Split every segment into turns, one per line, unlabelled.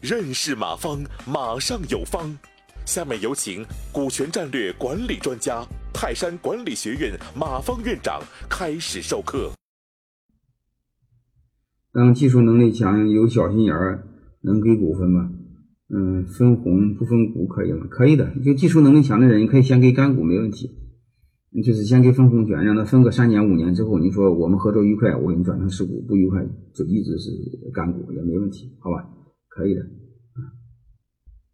认识马方，马上有方。下面有请股权战略管理专家、泰山管理学院马方院长开始授课。
当技术能力强、有小心眼儿，能给股份吗？嗯，分红不分股可以吗？可以的。就技术能力强的人，你可以先给干股，没问题。就是先给分红权，让他分个三年五年之后，你说我们合作愉快，我给你转成实股；不愉快就一直是干股也没问题，好吧？可以的。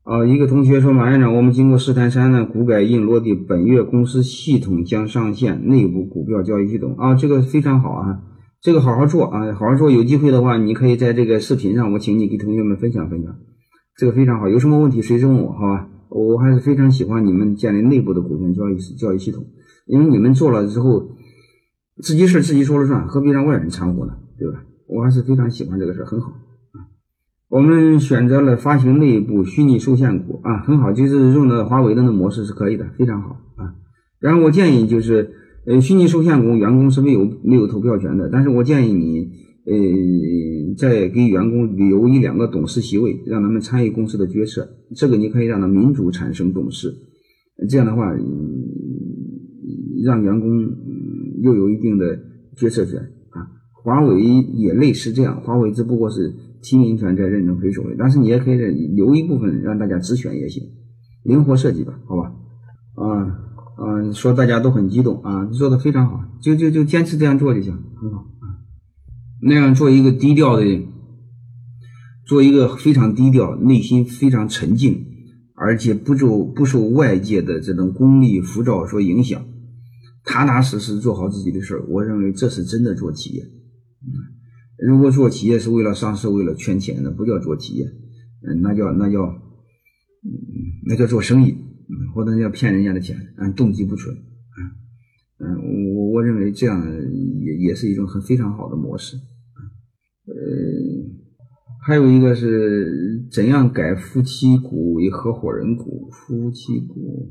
啊，一个同学说，马院长，我们经过试探三呢，股改硬落地，本月公司系统将上线内部股票交易系统啊，这个非常好啊，这个好好做啊，好好做，有机会的话，你可以在这个视频上，我请你给同学们分享分享，这个非常好，有什么问题随时问我，好吧？我还是非常喜欢你们建立内部的股权交易交易系统，因为你们做了之后，自己事自己说了算，何必让外人掺和呢？对吧？我还是非常喜欢这个事儿很好。我们选择了发行内部虚拟受限股啊，很好，就是用的华为的那模式是可以的，非常好啊。然后我建议就是，呃，虚拟受限股员工是没有没有投票权的，但是我建议你，呃，再给员工留一两个董事席位，让他们参与公司的决策，这个你可以让他民主产生董事，这样的话，让员工又有一定的决策权啊。华为也类似这样，华为只不过是。提名权在任正非手里，但是你也可以留一部分让大家直选也行，灵活设计吧，好吧？啊啊，说大家都很激动啊，做的非常好，就就就坚持这样做就行，很好。那样做一个低调的，做一个非常低调、内心非常沉静，而且不受不受外界的这种功利浮躁所影响，踏踏实实做好自己的事儿，我认为这是真的做企业，如果做企业是为了上市、为了圈钱，那不叫做企业，嗯，那叫那叫，那叫做生意，或者叫骗人家的钱，嗯，动机不纯，嗯，我我认为这样也也是一种很非常好的模式，呃还有一个是怎样改夫妻股为合伙人股？夫妻股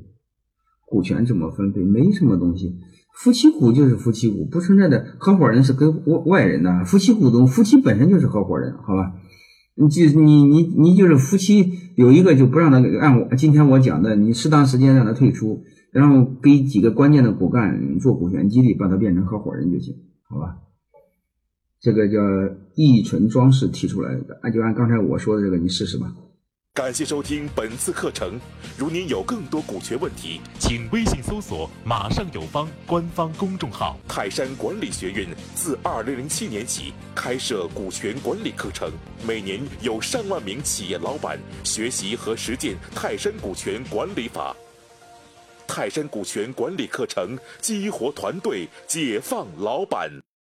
股权怎么分配？没什么东西。夫妻股就是夫妻股，不存在的。合伙人是跟外外人的，夫妻股东，夫妻本身就是合伙人，好吧？你就你你你就是夫妻有一个就不让他按我今天我讲的，你适当时间让他退出，然后给几个关键的骨干做股权激励，把他变成合伙人就行，好吧？这个叫易存装饰提出来的，那就按刚才我说的这个，你试试吧。
感谢收听本次课程。如您有更多股权问题，请微信搜索“马上有方”官方公众号。泰山管理学院自二零零七年起开设股权管理课程，每年有上万名企业老板学习和实践泰山股权管理法。泰山股权管理课程激活团队，解放老板。